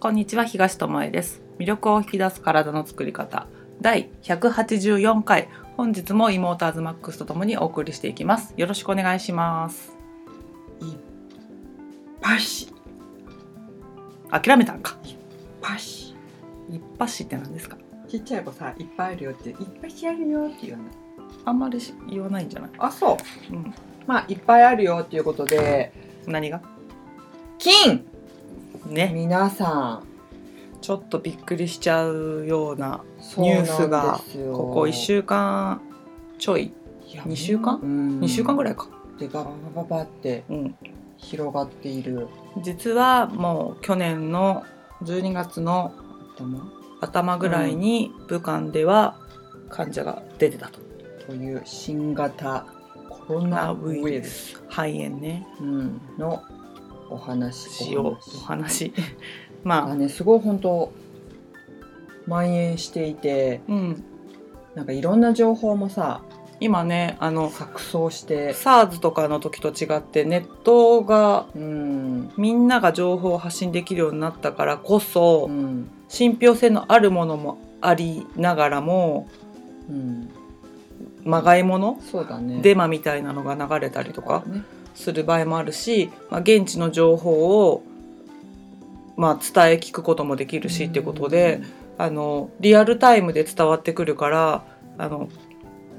こんにちは東智恵です。魅力を引き出す体の作り方。第184回。本日も妹アズマックスとともにお送りしていきます。よろしくお願いします。パシ諦めたんか。パシ一発って何ですか？ちっちゃい子さいっぱいあるよっていっぱいあるよって言うの。あんまりし言わないんじゃない？あそう。うん。まあいっぱいあるよっていうことで。何が？金ね。皆さん。ちょっとびっくりしちゃうようなニュースがここ1週間ちょい。いや二週間？うん。2週間ぐらいか。でガババババってうん。広がっている。実はもう去年の12月の頭？頭ぐらいに武漢では患者が出てたと、という新型コロナナウウイルス、肺炎ね。うん、のお話しようおお話。話 まあ。がねすごい本当蔓延していてうん。なんかいろんな情報もさ今ねあの錯綜して。SARS とかの時と違ってネットがうん。みんなが情報を発信できるようになったからこそ、うん。信憑性のあるものもありながらもうん。まがいもの、そうだね。デマみたいなのが流れたりとか？ねする場合もあるし、まあ、現地の情報を、まあ、伝え聞くこともできるしっていうことで、あのリアルタイムで伝わってくるからあの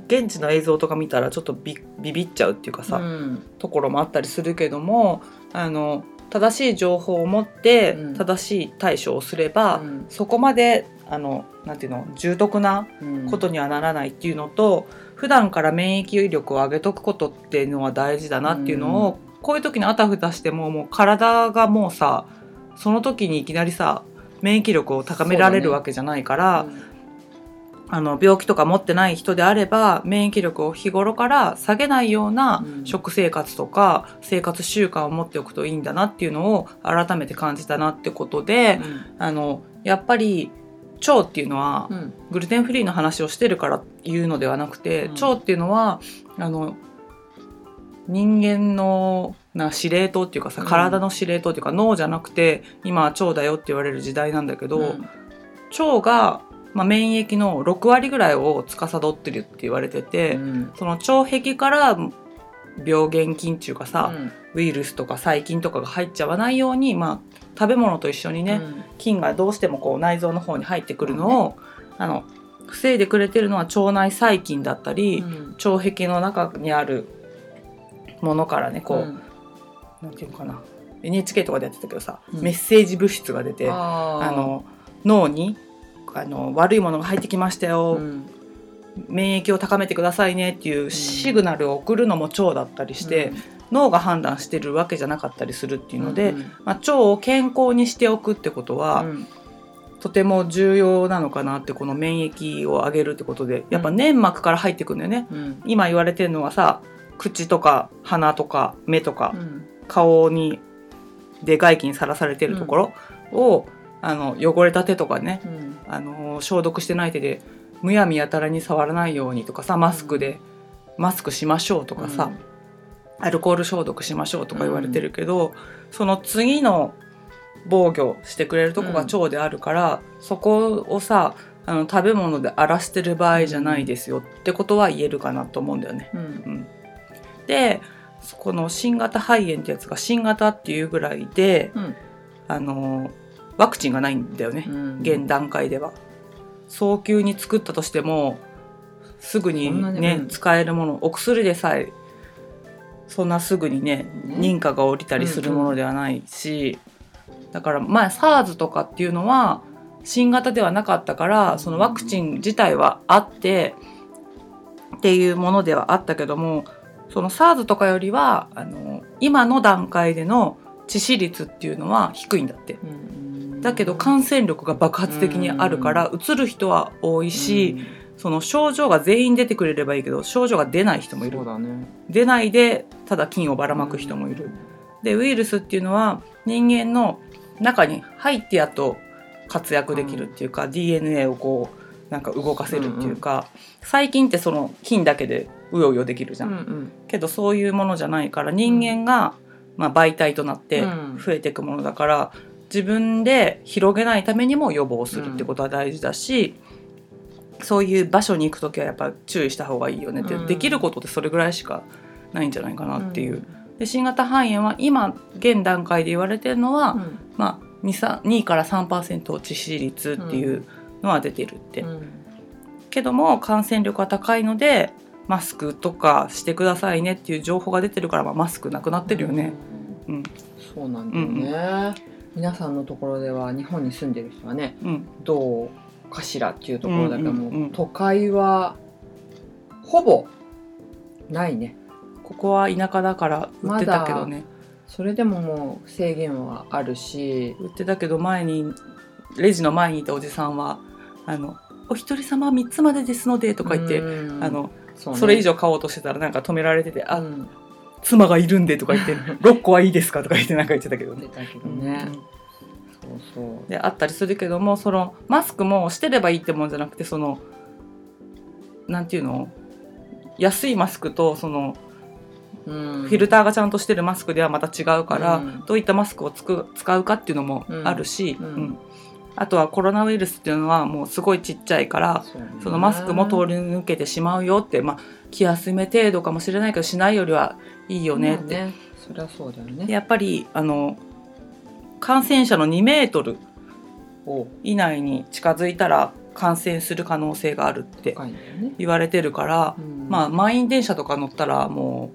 現地の映像とか見たらちょっとビビビっちゃうっていうかさ、うん。ところもあったりするけどもあの正しい情報を持ってうん。正しい対処をすれば、うん。そこまであのなんていうの重篤なうん。ことにはならないっていうのと、普段から免疫力を上げとくことっていうのは大事だなっていうのを、こういう時にあたふたしてももう体がもうさその時にいきなりさ免疫力を高められるわけじゃないから、あの病気とか持ってない人であれば免疫力を日頃から下げないようなうん。食生活とか生活習慣を持っておくといいんだなっていうのを改めて感じたなってことで、あのやっぱり腸っていうのはうん。うんグルテンフリーの話をしてるから言うのではなくて、うん。腸っていうのはあの人間のな司令塔っていうかさうん。体の司令塔っていうか脳じゃなくて今は腸だよって言われる時代なんだけど、うん。腸が、まあ、免疫の6割ぐらいを司ってるって言われてて、うん。その腸壁から病原菌っていうかさ、うん。ウイルスとか細菌とかが入っちゃわないように、まあ、食べ物と一緒にね、菌がどうしてもこう内臓の方に入ってくるのを、あの防いでくれてるのは腸内細菌だったり、うん。腸壁の中にあるものからねこう、うん。なんていうのかな。NHK とかでやってたけどさ、うん。メッセージ物質が出てあの脳にあの悪いものが入ってきましたよ、うん。免疫を高めてくださいねっていうシグナルを送るのも腸だったりして、脳が判断してるわけじゃなかったりするっていうので、うんまあ、腸を健康にしておくってことは、うん。とても重要なのかなってこの免疫を上げるってことでやっぱ粘膜から入ってくんだよね、うん。今言われてるのはさ口とか鼻とか目とかうん。顔にで外気にさらされてるところを、あの汚れた手とかねうん。あの消毒してない手でむやみやたらに触らないようにとかさマスクで、マスクしましょうとかさ、アルコール消毒しましょうとか言われてるけど、その次の防御してくれるとこが腸であるから、そこをさあの食べ物で荒らしてる場合じゃないですよってことは言えるかなと思うんだよね。うん。うん、でこの新型肺炎ってやつが新型っていうぐらいでうん。あのワクチンがないんだよね、うん。現段階では。早急に作ったとしてもすぐにねうん。使えるものお薬でさえそんなすぐにねね認可が下りたりするものではないし、だからまあ SARS とかっていうのは新型ではなかったからそのワクチン自体はあってっていうものではあったけどもその SARS とかよりはあの今の段階での致死率っていうのは低いんだって。うん。だけど感染力が爆発的にあるからうつる人は多いし、その症状が全員出てくれればいいけど症状が出ない人もいる。ね。出ないでただ菌をばらまく人もいる。でウイルスっていうのは人間の中に入ってやっと活躍できるっていうか、DNA をこうなんか動かせるっていうか、細菌ってその菌だけでうようよできるじゃん。うんうん。けどそういうものじゃないから人間が、まあ、媒体となってうん。増えていくものだから、自分で広げないためにも予防するってことは大事だし、そういう場所に行く時はやっぱ注意した方がいいよねって、う。ん。できることってそれぐらいしかないんじゃないかなっていう。で新型肺炎は今現段階で言われてるのは、うん。まあ、2, 3 2から3%致死率っていうのは出てるって、うん。けども感染力は高いのでマスクとかしてくださいねっていう情報が出てるから、まあ、マスクなくなってるよね。うん。そうなんだよね、皆さんのところでは日本に住んでる人はねうん。どうかしらっていうところだけども、うんうんうん。都会はほぼないね。ここは田舎だから売ってたけどね、それでももう制限はあるし。売ってたけど前にレジの前にいたおじさんは「あのお一人様3つまでですので」とか言って、うん。あのそうね。それ以上買おうとしてたらなんか止められてて「あうん。妻がいるんで」とか言って「6個はいいですか?」とか言ってなんか言ってたけどね。出たけどね、うんそうであったりするけどもそのマスクもしてればいいってもんじゃなくてそのなんていうの安いマスクとそのうん。フィルターがちゃんとしてるマスクではまた違うから、うん。どういったマスクをつく使うかっていうのもあるし、うん。うん。あとはコロナウイルスっていうのはもうすごいちっちゃいからそうね。そのマスクも通り抜けてしまうよって、まあ、気休め程度かもしれないけどしないよりはいいよねって。そりゃそうだよね。でやっぱりあの感染者の2メートルお。以内に近づいたら感染する可能性があるって言われてるから、うん。まあ満員電車とか乗ったらも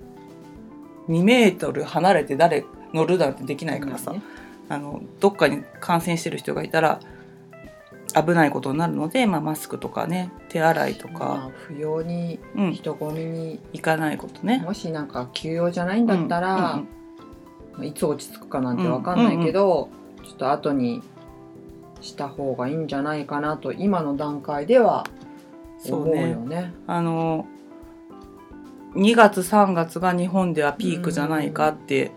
う2メートル離れて誰乗るなんてできないからさ、ね。あのどっかに感染してる人がいたら危ないことになるので、まあ、マスクとかね手洗いとまか、あ不要にうん、人混みに行かないことね。もしなんか休養じゃないんだったら、うんうんまあいつ落ち着くかなんてわかんないけど、ちょっと後にした方がいいんじゃないかなと今の段階では思うよね。あの2月3月が日本ではピークじゃないかって、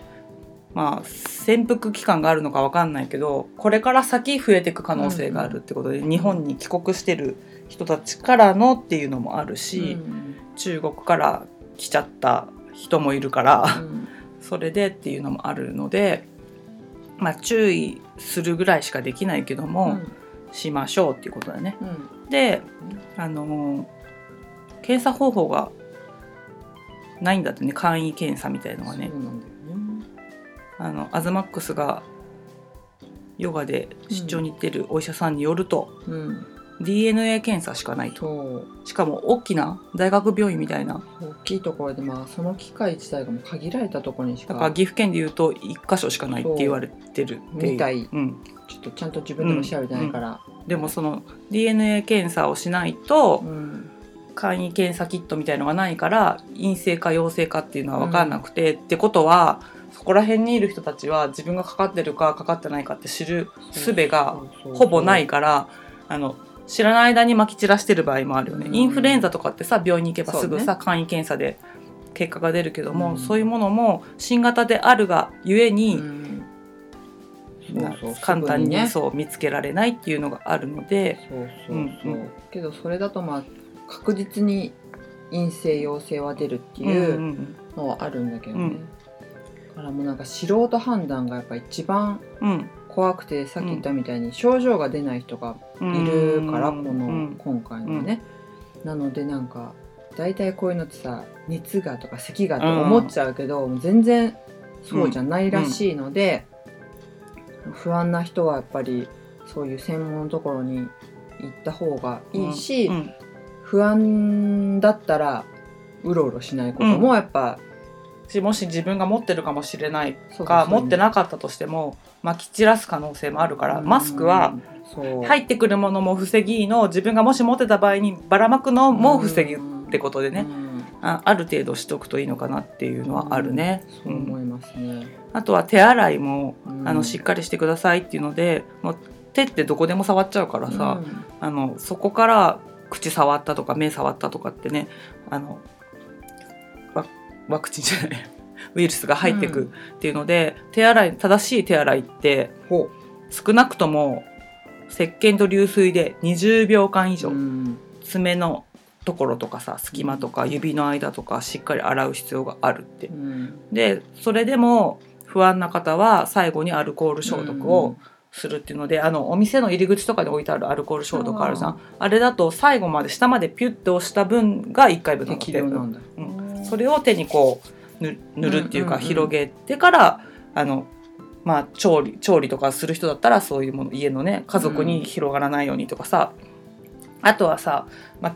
まあ潜伏期間があるのかわかんないけどこれから先増えていく可能性があるってことで、日本に帰国してる人たちからのっていうのもあるし、うん。中国から来ちゃった人もいるから、うんそれでっていうのもあるので、まあ、注意するぐらいしかできないけども、しましょうっていうことだね。うん。で、あのー検査方法がないんだってね。簡易検査みたいのがね。ね。あのアズマックスがヨガで出張に行ってるお医者さんによると、うん、DNA 検査しかないと。そう。しかも大きな大学病院みたいな。大きいところでまあその機械自体がもう限られたところにしかだから岐阜県でいうと1箇所しかないって言われてる。っていうみたい。うん、ちょっとちゃんと自分でも調べてないから、でもその DNA 検査をしないとうん。簡易検査キットみたいのがないから陰性か陽性かっていうのは分かんなくて、ってことはそこら辺にいる人たちは自分がかかってるかかかってないかって知る術がそうそうそう。ほぼないからあの知らない間にまき散らしてる場合もあるよね、うん。インフルエンザとかってさ病院に行けばすぐさ、簡易検査で結果が出るけども、うんそういうものも新型であるがゆえに、簡単にそう見つけられないっていうのがあるので、そうそうそう、うんうん。けどそれだとまあ確実に陰性陽性は出るっていうん。のはあるんだけどね、うん。だからもうなんか素人判断がやっぱ一番うん怖くてさっき言ったみたいに症状が出ない人がうんいるから、この、うん。今回のね、なのでなんか大体こういうのってさ熱がとか咳がと思っちゃうけど、全然そうじゃないらしいので、不安な人はやっぱりそういう専門のところに行った方がいいし、うん。不安だったらうろうろしないこともやっぱ、しもし自分が持ってるかもしれないかそう持ってなかったとしてもまき散らす可能性もあるからマスクは入ってくるものも防ぎの自分がもし持ってた場合にばらまくのも防ぐってことでねうん。あある程度しとくといいのかなっていうのはあるね。そう思いますね、あとは手洗いもうん。あのしっかりしてくださいっていうのでもう手ってどこでも触っちゃうからさ、うん。あのそこから口触ったとか目触ったとかってねあのワワクチンじゃない。ウイルスが入ってくっていうので、手洗い正しい手洗いってほ少なくとも石鹸と流水で20秒間以う上、うん。爪のところとかさ隙間とか指の間とかしっかり洗う必要があるって。う。ん。でそれでも不安な方は最後にアルコール消毒をするっていうのであのお店の入り口とかに置いてあるアルコール消毒あるじゃん。あれだと最後まで下までピュッて押した分が1回分なんだって適量なんだ、うんそれを手にこうぬ塗るっていうか、うんうんうん広げてからあのまあ調理調理とかする人だったらそういうもの家のね家族に広がらないようにとかさ、あとはさ、まあ、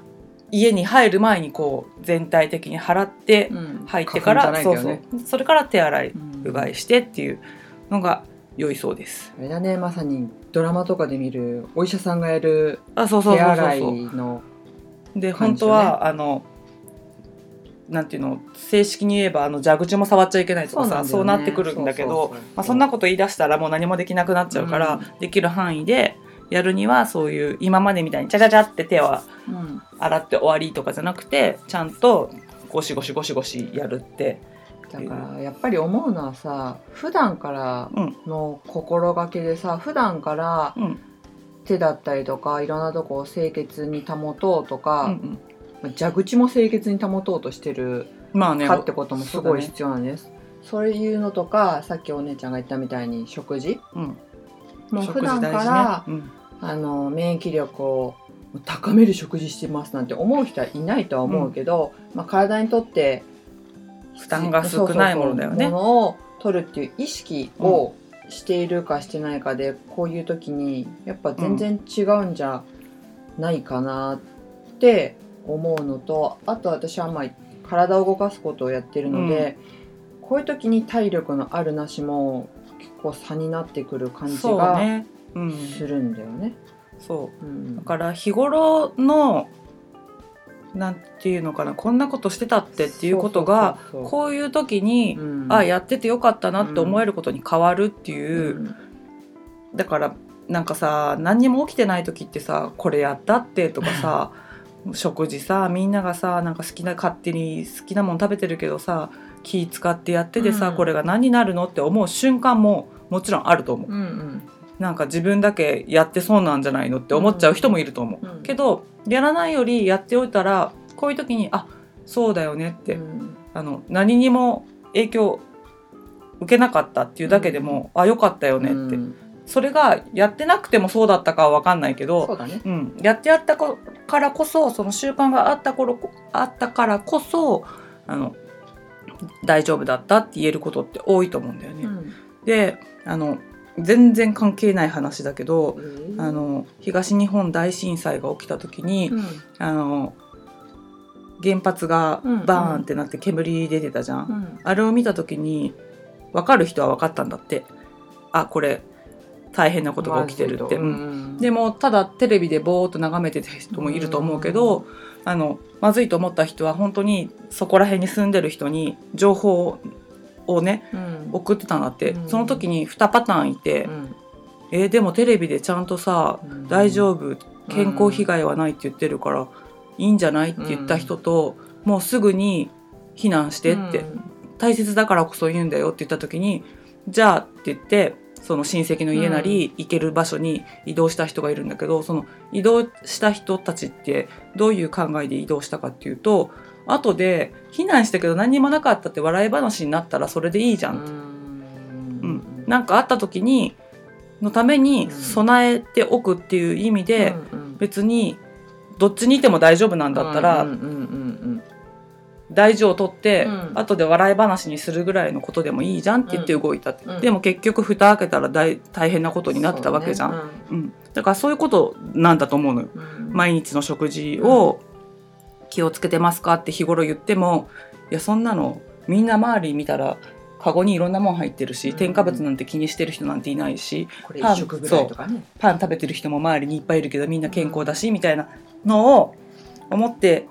家に入る前にこう全体的に払ってうん。入ってから、花粉じゃそうそう。それから手洗いうんうがいしてっていうのが良いそうです。あれだねまさにドラマとかで見るお医者さんがやるあそうそう手洗いので本当は、あのなんていうの正式に言えばあの蛇口も触っちゃいけないとかさそう,、ね。なってくるんだけどそんなこと言い出したらもう何もできなくなっちゃうから、うんできる範囲でやるにはそういう今までみたいにチャチャチャって手はうん。洗って終わりとかじゃなくてちゃんとゴシゴシゴシゴシやるってだからやっぱり思うのはさ普段からうんの心がけでさ普段からうん。手だったりとかいろんなとこを清潔に保とうとうんうか、蛇口も清潔に保とうとしてるまあねかってこともすごいそう必要なんです。そういうのとかさっきお姉ちゃんが言ったみたいに食事。だねもううん、普段から、大事ねあの免疫力を高める食事してますなんて思う人はいないとは思うけど、まあ、体にとって負担が少ないものだよね。そうそうそうものを取るっていう意識をしているかしてないかで、こういう時にやっぱ全然違うんじゃないかなって思うのとあと私はまあ体を動かすことをやってるので、こういう時に体力のあるなしも結構差になってくる感うん、じがするんだよね。そう。うん。だから日頃のなんていうのかなこんなことしてたってっていうことがこういう時に、うん。あやっててよかったなって思えることに変わるっていう、うん。だからなんかさ何にも起きてない時ってさこれやったってとかさ 食事さみんながさなんか好きな勝手に好きなもの食べてるけどさ気使ってやっててさ、うん。これが何になるのって思う瞬間ももちろんあると思う。うんうん。なんか自分だけやってそうなんじゃないのって思っちゃう人もいると思う。うん。けどやらないよりやっておいたらこういう時にあそうだよねって、うん。あの何にも影響受けなかったっていうだけでも、あよかったよねって、うんそれがやってなくてもそうだったかは分かんないけどそうだね。うん、やってやったこからこそその習慣があった頃あったからこそあの大丈夫だったって言えることって多いと思うんだよね。うん。であの全然関係ない話だけどうん。あの東日本大震災が起きた時に、うん。あの原発がうん。バーンってなって煙出てたじゃん。うん。あれを見た時に分かる人は分かったんだって。あこれ大変なことが起きてるって。ううん。ん。でもただテレビでぼーっと眺めてた人もいると思うけど、あのまずいと思った人は本当にそこら辺に住んでる人に情報をねうん。送ってたんだって、うん。その時に2パターンいて、うん。えーでもテレビでちゃんとさうん。大丈夫？健康被害はないって言ってるからいいんじゃないって言った人と、もうすぐに避難してって、うん。大切だからこそ言うんだよって言った時にじゃあって言ってその親戚の家なり行ける場所に移動した人がいるんだけど、その移動した人たちってどういう考えで移動したかっていうと後で避難したけど何にもなかったって笑い話になったらそれでいいじゃん。って、うん。なんかあった時にのために備えておくっていう意味で、別にどっちにいても大丈夫なんだったら、うんうんうん大事を取って、うん。後で笑い話にするぐらいのことでもいいじゃんって言って動いたって、うん。でも結局蓋開けたら大大変なことになってたわけじゃん、そうね。うん。だからそういうことなんだと思うのよ、うん。毎日の食事を気をつけてますかって日頃言ってもいやそんなのみんな周り見たらカゴにいろんなもん入ってるし、うん。添加物なんて気にしてる人なんていないしこれ一食ぐらいとかね。パン食べてる人も周りにいっぱいいるけどみんな健康だしみたいなのを思って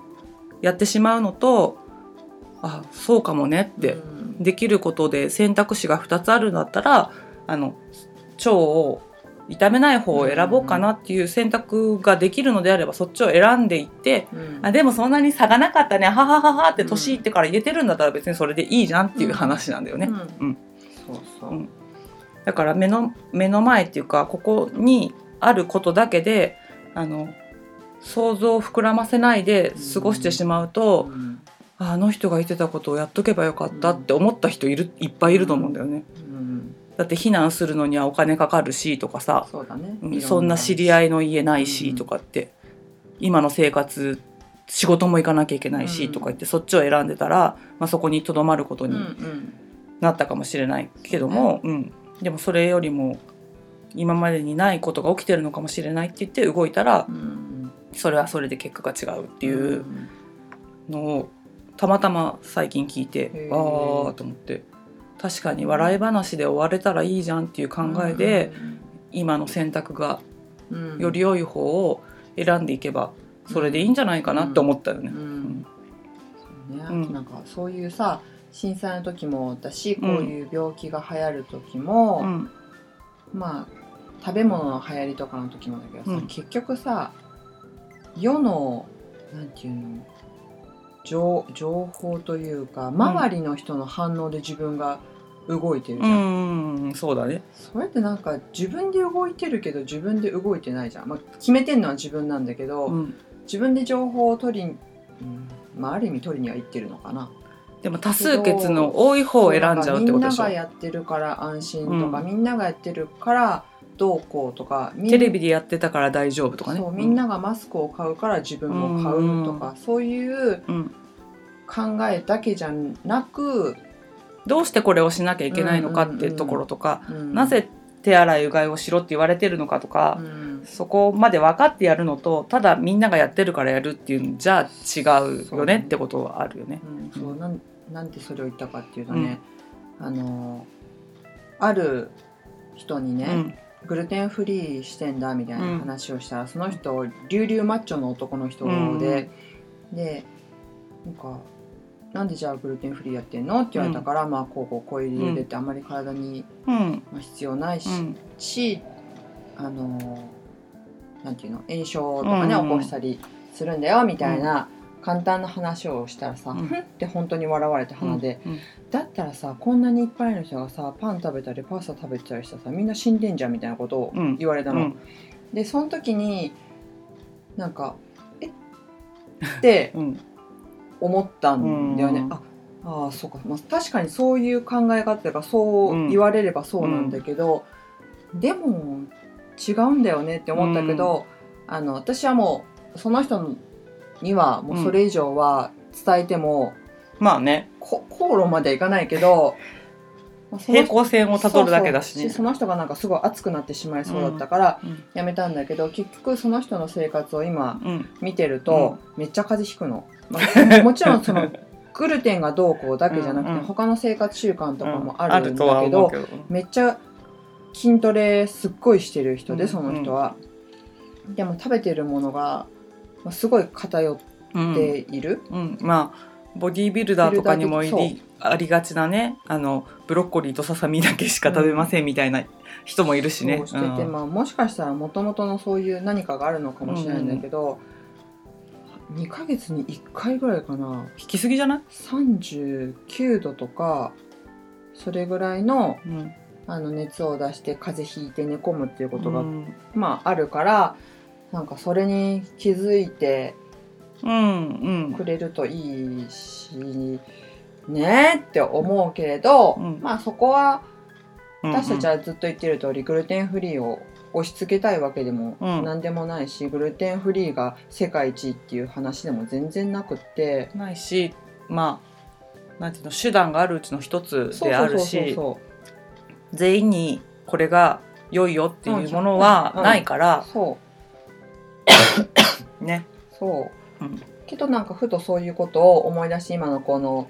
やってしまうのとあそうかもねって、うん。できることで選択肢が2つあるんだったらあの腸を痛めない方を選ぼうかなっていう選択ができるのであればそっちを選んでいってうん。あでもそんなに差がなかったねははははって年いってから言えてるんだったら別にそれでいいじゃんっていう話なんだよね。うん。うん。そうそう。うん。だから目の目の前っていうかここにあることだけであの想像を膨らませないで過ごしてしまうと、うんああの人が言ってたことをやっとけばよかったって思った人いるいっぱいいると思うんだよね。うん。うんだって避難するのにはお金かかるしとかさ、そうだね。うんそんな知り合いの家ないしとかって、今の生活仕事も行かなきゃいけないしうんとか言ってそっちを選んでたら、まあ、そこにとどまることうんうにん。なったかもしれないけども、うん。でもそれよりも今までにないことが起きてるのかもしれないって言って動いたらうん。それはそれで結果が違うっていううん。のをたまたま最近聞いてああと思って。確かに笑い話で終われたらいいじゃんっていう考えで、今の選択がうん。より良い方を選んでいけばそれでいいんじゃないかなって思ったよね。なんかそういうさ震災の時もだしこういう病気が流行る時も、うん。まあ食べ物の流行りとかの時もだけどさ、うん。結局さ世のなんていうの情情報というか周りの人の反応で自分が動いてるじうゃん、ん。そうだね。それってなんか自分で動いてるけど自分で動いてないじゃん、まあ、決めてんのは自分なんだけど、うん。自分で情報を取り、うんまあ、ある意味取りには行ってるのかな。でも多数決の多い方を選んじゃうってことでしょ。みんなが。やってるから安心とか、うん。みんながやってるからどうこうとかテレビでやってたから大丈夫とかね。そうみんながマスクを買うから自分も買うとか、そういううん。考えだけじゃなく、どうしてこれをしなきゃいけないのかっていうところとか、うん。なぜ手洗いうがいをしろって言われてるのかとか、うん。そこまで分かってやるのとただみんながやってるからやるっていうんじゃ違うよねってことはあるよね。うん。そうなんなんでそれを言ったかっていうとね、あのある人にね、うんグルテンフリーしてんだみたいな話をしたら、その人リュウリュウマッチョの男の人で、でなんか「なんでじゃあグルテンフリーやってんの?」って言われたから、まあこうこうこういう理由でってあんまり体に、うん。まあ、必要ないし,、あのなんていうの炎症とかね、うん。起こしたりするんだよみたいな簡単な話をしたらさ、うん。ふんって本当に笑われて鼻で、うんだったらさこんなにいっぱいの人がさパン食べたりパスタ食べてたりしたらさみんな死んでんじゃんみたいなことをうん。言われたの。うん。でその時になんか「え？っ?」てうん。思ったんだよね。うん。ああーそうか、まあ、確かにそういう考え方というかそう言われればそうなんだけど、でも違うんだよねって思ったけど、あの私はもうその人にはもうそれ以上は伝えても、まあね。こ口論まではいかないけど 平行線をたどるだけだしね。その人がなんかすごい熱くなってしまいそうだったからうん。やめたんだけど、結局その人の生活を今うん。見てると、めっちゃ風邪ひくの、まあ、もちろんそのグルテンがどうこうだけじゃなくて、うんうん。他の生活習慣とかもあるんだけど,、思うけど。めっちゃ筋トレすっごいしてる人で、うん。その人は、でも食べてるものが、まあ、すごい偏っうん。ている、うん、まあボディービルダーとかにもありがちなねあのブロッコリーとささみだけしか食べませんみたいな人もいるしね。してて、うん。まあ、もしかしたらもともとのそういう何かがあるのかもしれないんだけど、2ヶ月に1回ぐらいかな。引きすぎじゃない、39度とかそれぐらいのうん、あの熱を出して風邪ひいて寝込むっていうことが、うん。まああるからなんかそれに気づいてうんくれるといいしねって思うけれど、うん。まあそこはうん私たちはずっと言ってる通りグルテンフリーを押し付けたいわけでもうん。何でもないし、グルテンフリーが世界一っていう話でも全然なくって。ないしまあなんていうの手段があるうちの一つであるしそ全員にこれが良いよっていうものはうん。ないからう、そうね。そう、うん。けどなんかふとそういうことを思い出し今のこの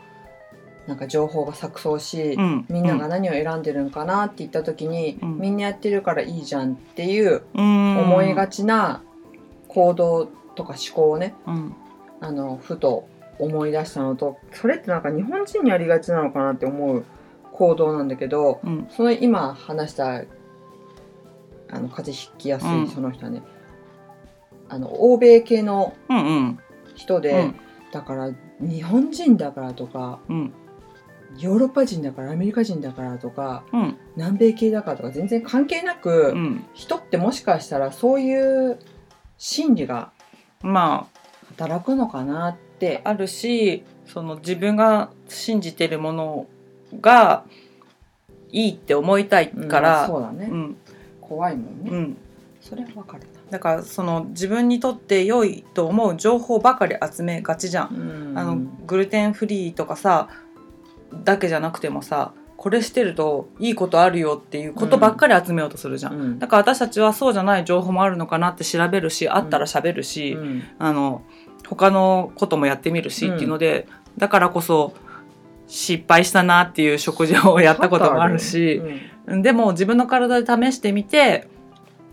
なんか情報が錯綜し、うん。みんなが何を選んでるんかなって言った時に、うん。みんなやってるからいいじゃんっていう思思いがちな行動とか思考をねうん。あのふと思い出したのとそれってなんか日本人にありがちなのかなって思う行動なんだけどうん。その今話したあの風邪ひきやすうん。いその人はね、あの欧米系のうんうん。人で、うん。だから日本人だからとかうん。ヨーロッパ人だからアメリカ人だからとかうん。南米系だからとか全然関係なく、うん。人ってもしかしたらそういう心理がま働くのかなってああるしその自分が信じてるものがいいって思いたいうんから、そうだね、うん。怖いもんね、うん、それはわかるだからその自分にとって良いと思う情報ばかり集めがちじゃん。な、あのグルテンフリーとかさだけじゃなくてもさこれしてるといいことあるよっていうことばっかり集めようとするじゃん。うん。だから私たちはそうじゃない情報もあるのかなって調べるしあったら喋るし、うん。あの他のこともやってみるしうんっていうので、だからこそ失敗したなっていう食事をやったこともあるし、うん。でも自分の体で試してみて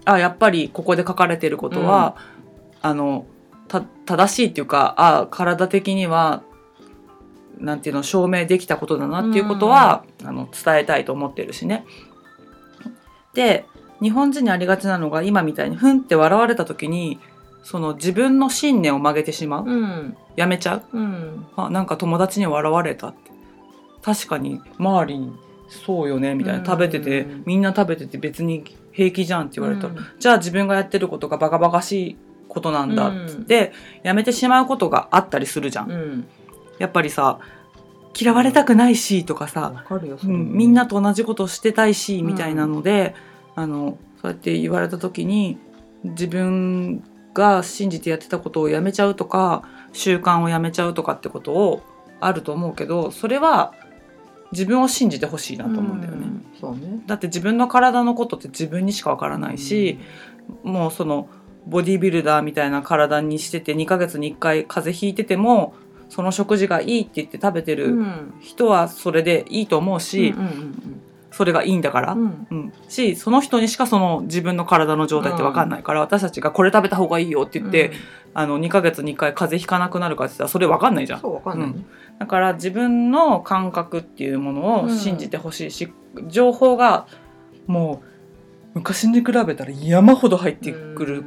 あやっぱりここで書かれてることは、あのた正しいっていうかあ体的にはなんていうの証明できたことだなっていうことは、あの伝えたいと思ってるしね。で日本人にありがちなのが今みたいにふんって笑われた時にその自分の信念を曲げてしまう、うん。やめちゃう。うん。あなんか友達に笑われたって。確かに周りにそうよねみたいな、うん。食べててみんな食べてて別に平気じゃんって言われた。ら、うん。じゃあ自分がやってることがバカバカしいことなんだ。っつっうん。て、やめてしまうことがあったりするじゃん、うん。やっぱりさ嫌われたくないしとかさ、うん、みんなと同じことしてたいしみたいなので、あのそうやって言われた時に自分が信じてやってたことをやめちゃうとか習慣をやめちゃうとかってことをあると思うけどそれは自分を信じてほしいなと思うんだよね。うね。だって自分の体のことって自分にしかわからないし、もうそのボディービルダーみたいな体にしてて2ヶ月に1回風邪ひいててもその食事がいいって言って食べてうるん。人はそれでいいと思うし、うんうんそれがいいんだから、ううん。んしその人にしかその自分の体の状態って分かんないから、私たちがこれ食べた方がいいよって言って、あの2ヶ月に1回風邪ひかなくなるかって言ったらそれ分かんないじゃん。そうわかんないねだから自分の感覚っていうものを信じてほしいし、情報がもう昔に比べたら山ほど入ってくる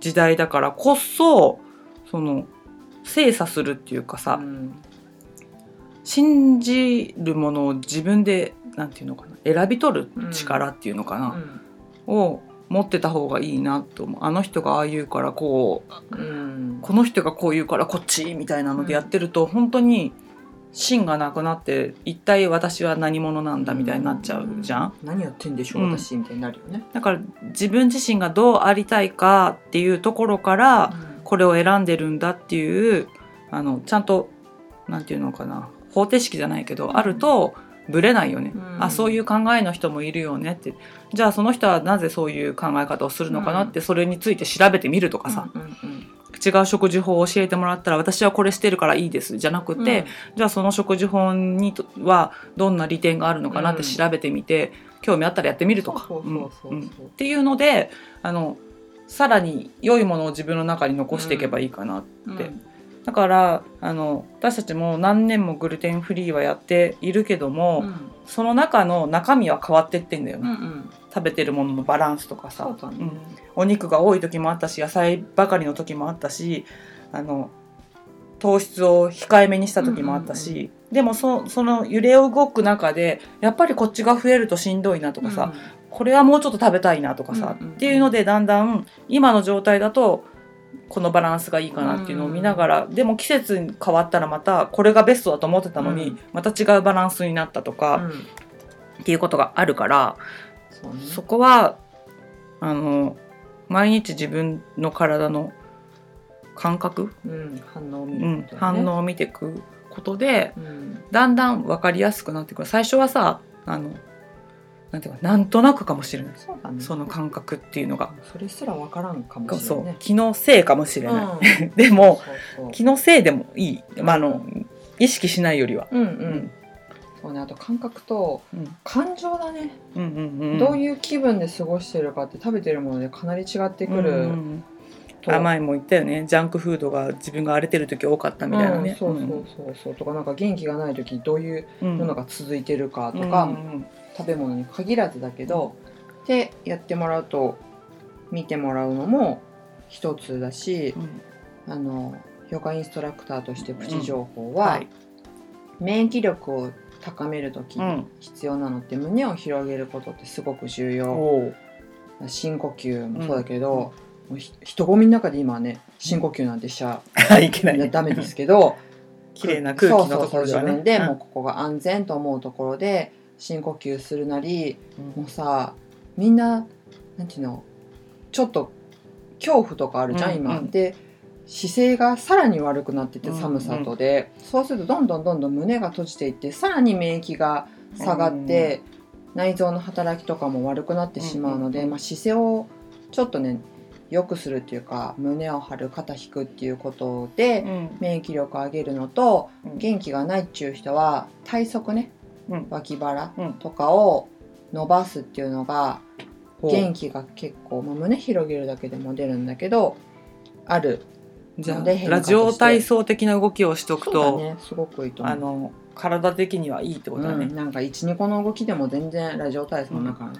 時代だからこそその精査するっていうかさ、うん信じるものを自分でなんていうのかな選び取る力っていうのかな、を持ってた方がいいなと思う。あの人がああ言うからこううん。この人がこう言うからこっちみたいなのでやってると、本当に芯がなくなって一体私は何者なんだみたいになっちゃうじゃん、何やってんでしょううん。私みたいになるよね。だから自分自身がどうありたいかっていうところからこれを選んでるんだっていうあのちゃんとなんていうのかな？方程式じゃないけどあるとブレないよね、うん。あそういう考えの人もいるよねって。じゃあその人はなぜそういう考え方をするのかなってそれについて調べてみるとかさ、うんうん違う食事法を教えてもらったら私はこれしてるからいいですじゃなくうん。て、じゃあその食事法にとはどんな利点があるのかなって調べてみて、興味あったらやってみるとか。っていうのであのさらに良いものを自分の中に残していけばいいかなって、うん。だからあの私たちも何年もグルテンフリーはやっているけども、うん。その中の中身は変わってってんだよね、うんうん食べてるもののバランスとかさね。うん。お肉が多い時もあったし野菜ばかりの時もあったしあの糖質を控えめにした時もあったし、でもそその揺れ動く中でやっぱりこっちが増えるとしんどいなとかさ、これはもうちょっと食べたいなとかさ、うんうんうん。っていうのでだんだん今の状態だとこのバランスがいいかなっていうのを見ながら、でも季節に変わったらまたこれがベストだと思ってたのに、うん。また違うバランスになったとか、うん。っていうことがあるから、そうね。そこはあの毎日自分の体の感覚、うん反応を見反応を見ていくことでうん。だんだん分かりやすくなってくる。最初はさあのなんていうかなんとなくかもしれない。そね。その感覚っていうのが。それすらわからんかもしれない。ね気のせいかもしれない、うん。でも気のせいでもいい、まあ、あの意識しないよりは、うんううんんそうねあと感覚とうん。感情だね。うんうんうん、どういう気分で過ごしてるかって食べてるものでかなり違ってくるうんうんと甘いも言ったよね。ジャンクフードが自分が荒れてる時多かったみたいなね、うんそうそうそう。そうとかなんか元気がない時どういううんものが続いてるかとうんか、うん。食べ物に限らずだけど、でやってもらうと見てもらうのも一つだしう、ん。あのヨガインストラクターとしてプチ情報は、はい。免疫力を高める時にうん。必要なのって胸を広げることってすごく重要、深呼吸もそうだけど、もうひ人混みの中で今はね深呼吸なんてしちゃ いけないね。ダメですけど 綺麗な空気のところそうそうそうではね自分でうん。もうここが安全と思うところで深呼吸するなりもうさみんななんていうのちょっと恐怖とかあるじゃん、うん今、うん。で姿勢がさらに悪くなっててうん寒さとで、そうするとどんどんどんどん胸が閉じていってさらに免疫が下がって、内臓の働きとかも悪くなってしまうので、うん。うんうんまあ、姿勢をちょっとね良くするっていうか胸を張る肩引くっていうことで、うん。免疫力を上げるのとうん。元気がないっていう人は体側ねうん。脇腹うん。とかを伸ばすっていうのが元気が結構、まあ、胸広げるだけでも出るんだけどあるじゃあラジオ体操的な動きをしておくと、だね。すごくいいと。あの体的にはいいってことだね、うん、なんか12個の動きでも全然ラジオ体操の中、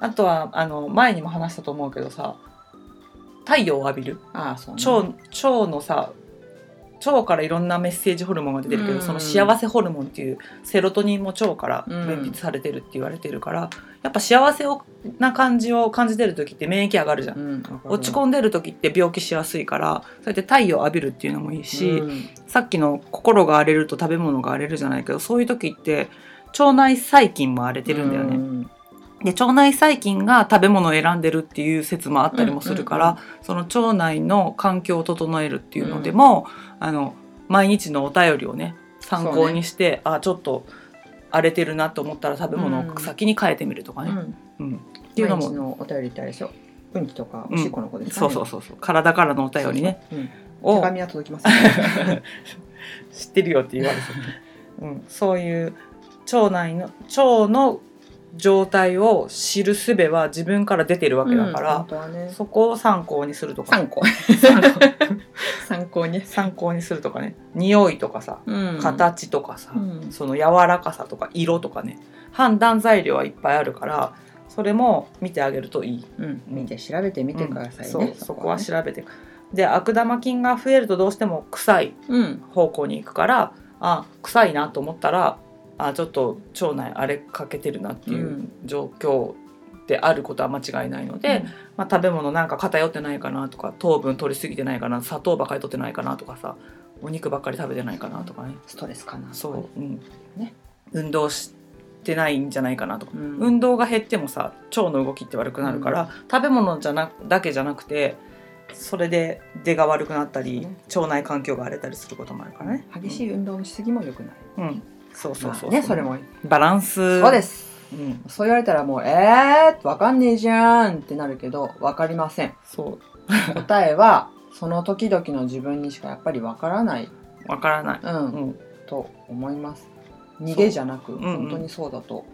あとはあの前にも話したと思うけどさ太陽を浴びる。ああそうね。腸腸のさ腸からいろんなメッセージホルモンが出てるけど、うん。その幸せホルモンっていうセロトニンも腸からうん。分泌されてるって言われてるから、やっぱ幸せをな感じを感じてる時って免疫上がるじゃん、うん、落ち込んでる時って病気しやすいからそうやって太陽を浴びるっていうのもいいし、うん。さっきの心が荒れると食べ物が荒れるじゃないけどそういう時って腸内細菌も荒れてるんだよね。うんで腸内細菌が食べ物を選んでるっていう説もあったりもするから、うんうんその腸内の環境を整えるっていうのでも、あの毎日のお便りをね参考にして、あちょっと荒れてるなと思ったら食べ物を先に変えてみるとかね。うん。うん。っていうのも、お便りってあれでしょ？うん。ちとかうん。おしっこの子ですか、そうそうそうそう。体からのお便りね。うん、手を紙は届きます、知ってるよって言われて、うん、そういう腸内の腸の状態を知る術は自分から出てるわけだから、本当はね。そこを参考にするとか 参考。参考。に、参考にするとかね。匂いとかさうん。形とかさ、うん。その柔らかさとか色とかね。判断材料はいっぱいあるからそれも見てあげるといい。うん、見て調べてみてくださいね、そうそこはね。調べてで悪玉菌が増えるとどうしても臭いうん。方向に行くからあ臭いなと思ったらあちょっと腸内荒れかけてるなっていううん。状況であることは間違いないので、まあ、食べ物なんか偏ってないかなとか糖分取りすぎてないかな砂糖ばかり取ってないかなとかさお肉ばっかり食べてないかなとかね。ストレスかなそう、うん。ね。運動してないんじゃないかなとか、うん。運動が減ってもさ腸の動きって悪くなるから、食べ物じゃなだけじゃなくてそれで出が悪くなったり、ね腸内環境が荒れたりすることもあるからね。激しい運動のしすぎも良くない、うん、そうそうそう。まあねそれも。バランス。そうです。うん。そう言われたらもうえー、わかんねえじゃんってなるけどわかりません。そう。答えはその時々の自分にしかやっぱりわからない、わからない、うん。うん、と思います。逃げじゃなく、う。んうん。本当にそうだと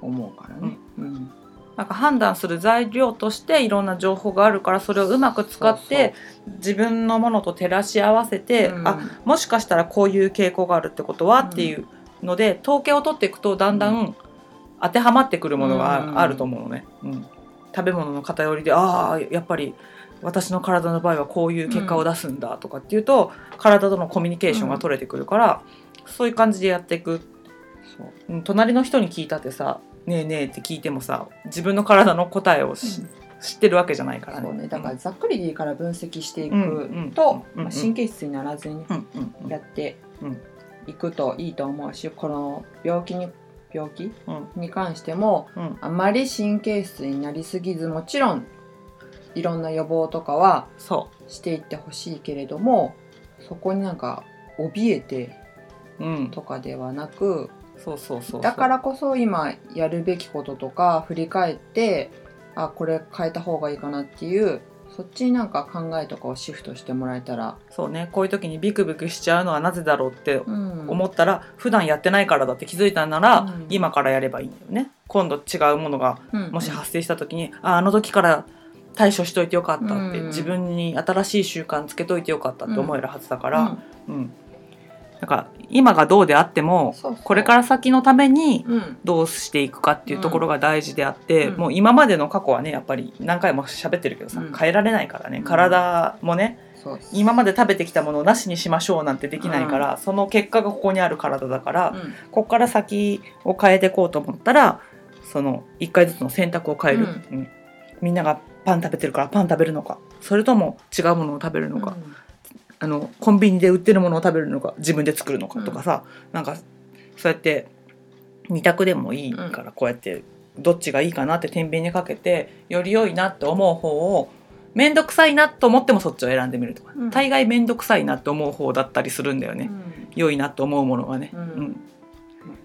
思うからね、うん。なんか判断する材料としていろんな情報があるからそれをうまく使って自分のものと照らし合わせて、うん。あもしかしたらこういう傾向があるってことは、うんっていうので統計を取っていくとだんだん当てはまってくるものがあ,、ると思うのね、うん、食べ物の偏りでああやっぱり私の体の場合はこういう結果を出すんだとかっていうと、体とのコミュニケーションが取れてくるから、そういう感じでやっていく。そう。うん隣の人に聞いたってさ「ねえねえ」って聞いてもさ自分の体の答えをし、知ってるわけじゃないからね。そうね。だからざっくりでいいから分析していくうんうんと、うんまあ、神経質にならずにうんうんうんやってうんいくといいと思うしこの病気に病気？うん。に関してもうん。あまり神経質になりすぎずもちろんいろんな予防とかはそしていってほしいけれどもそこになんか怯えてとかではなくそうそうそう。だからこそ今やるべきこととか振り返ってあこれ変えた方がいいかなっていうそっちになんか考えとかをシフトしてもらえたら、そうね。こういう時にビクビクしちゃうのはなぜだろうってうん。思ったら、普段やってないからだって気づいたなら、うん。今からやればいいんだよね。今度違うものがうんもし発生した時に、ああの時から対処しといてよかったって、うん。自分に新しい習慣つけといてよかったって思えるはずだから、うんだから今がどうであってもこれから先のためにうん。どうしていくかっていうところが大事であって、うん。もう今までの過去はねやっぱり何回も喋ってるけどさ、うん。変えられないからね。うん。体もね今まで食べてきたものをなしにしましょうなんてできないから、その結果がここにある体だから、うん。ここから先を変えていこうと思ったらその1回ずつの選択を変える、うん。みんながパン食べてるからパン食べるのかそれとも違うものを食べるのか、あのコンビニで売ってるものを食べるのか自分で作るのかとかさ、なんかそうやって2択でもいいからこうやってどっちがいいかなって天秤にかけてより良いなって思う方を面倒くさいなと思ってもそっちを選んでみるとか、うん。大概面倒くさいなって思う方だったりするんだよね、うん。良いなと思うものはね、うん。う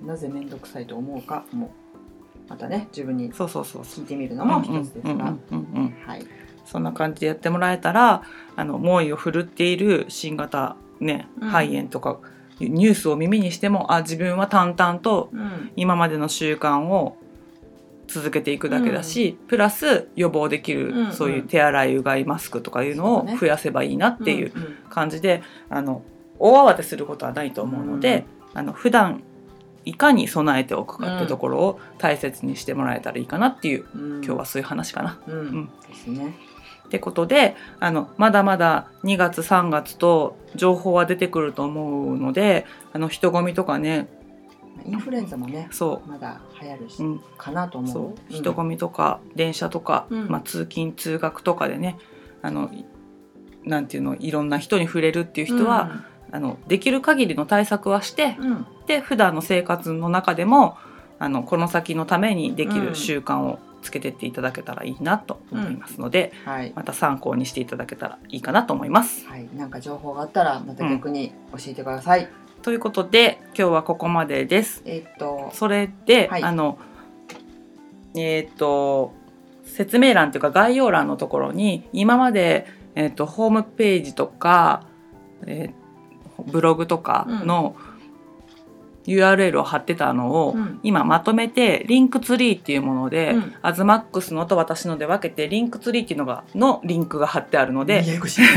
ん。なぜ面倒くさいと思うかもまたね自分に聞いてみるのも一つですが、うんうんうんうん。はい、そんな感じでやってもらえたらあの猛威を振るっている新型、ね、うん。肺炎とかニュースを耳にしてもあ自分は淡々とうん。今までの習慣を続けていくだけだし、プラス予防できる、うんうん。そういう手洗いうがいマスクとかいうのを増やせばいいなっていううんうん。感じで、あの大慌てすることはないと思うので、あの普段いかに備えておくかってところを大切にしてもらえたらいいかなっていう、うん。今日はそういう話かな。うん、ん。ですねってことであのまだまだ2月3月と情報は出てくると思うのであの人混みとかね。インフルエンザもねそまだ流行るし、う、うん、かなと思う。人混みとか電車とか、うん。まあ、通勤通学とかでねあのいなんていうのいろんな人に触れるっていう人は、あのできる限りの対策はしてうん、うんで普段の生活の中でもあのこの先のためにできる習慣をつけてっていただけたらいいなと思いますので、はい、また参考にしていただけたらいいかなと思います。はい、なんか情報があったらまた逆に教えてください、ということで今日はここまでです。えーっとそれで、はい。あのえっ、と説明欄というか概要欄のところに今まで、えー、とホームページとか、えーブログとかの URL を貼ってたのを、うん。今まとめて Linktreeっていうもので、うん。アズマックスのと私ので分けて Linktreeっていうのがのリンクが貼ってあるので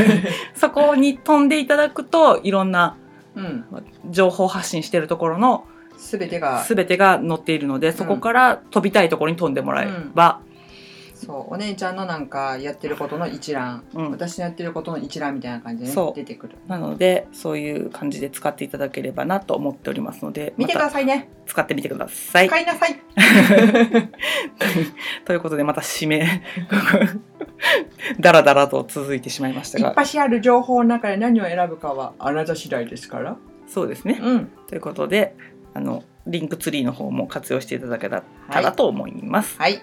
そこに飛んでいただくといろんなうん、情報発信してるところのすべてが。全てが載っているのでそこから飛びたいところに飛んでもらえば、そうお姉ちゃんのなんかやってることの一覧、うん。私のやってることの一覧みたいな感じで、ねそう、出てくる。なのでそういう感じで使っていただければなと思っておりますので見てくださいね。使ってみてください。買いなさい。ということでまた締めだらだらと続いてしまいましたいっがぱしある情報の中で何を選ぶかはあなた次第ですから。そうですね。うん。ということであのリンクツリーの方も活用していただけたらと思います。はい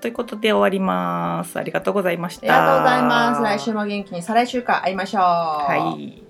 ということで終わります。ありがとうございました。ありがとうございます来週も元気に再来週か会いましょうはい。